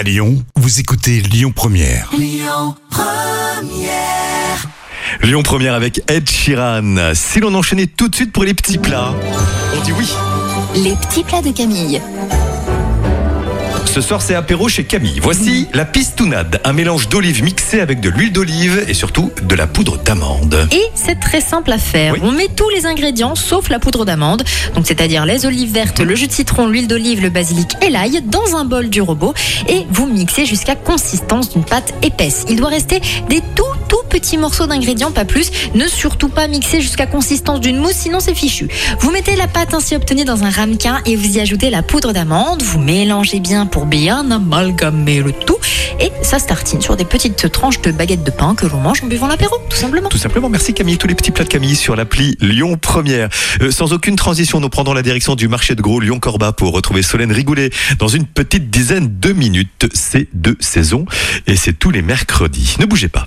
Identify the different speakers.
Speaker 1: À Lyon, vous écoutez Lyon Première.
Speaker 2: Lyon Première avec Ed Sheeran. Si l'on enchaînait tout de suite pour les petits plats, on dit oui.
Speaker 3: Les petits plats de Camille.
Speaker 2: Ce soir, c'est apéro chez Camille. Voici la pistounade, un mélange d'olives mixé avec de l'huile d'olive et surtout de la poudre d'amande.
Speaker 3: Et c'est très simple à faire.
Speaker 2: Oui.
Speaker 3: On met tous les ingrédients sauf la poudre d'amande, donc c'est-à-dire les olives vertes, le jus de citron, l'huile d'olive, le basilic et l'ail dans un bol du robot et vous mixez jusqu'à consistance d'une pâte épaisse. Il doit rester des tout tout petits morceaux d'ingrédients, pas plus. Ne surtout pas mixer jusqu'à consistance d'une mousse, sinon c'est fichu. Vous mettez la pâte ainsi obtenue dans un ramequin et vous y ajoutez la poudre d'amande. Vous mélangez bien pour bien amalgamer le tout et ça se tartine sur des petites tranches de baguettes de pain que l'on mange en buvant l'apéro, tout simplement.
Speaker 2: Tout simplement, merci Camille. Tous les petits plats de Camille sur l'appli Lyon Première. Euh, sans aucune transition, nous prendrons la direction du marché de gros Lyon-Corba pour retrouver Solène Rigoulet dans une petite dizaine de minutes. C'est de saison et c'est tous les mercredis. Ne bougez pas.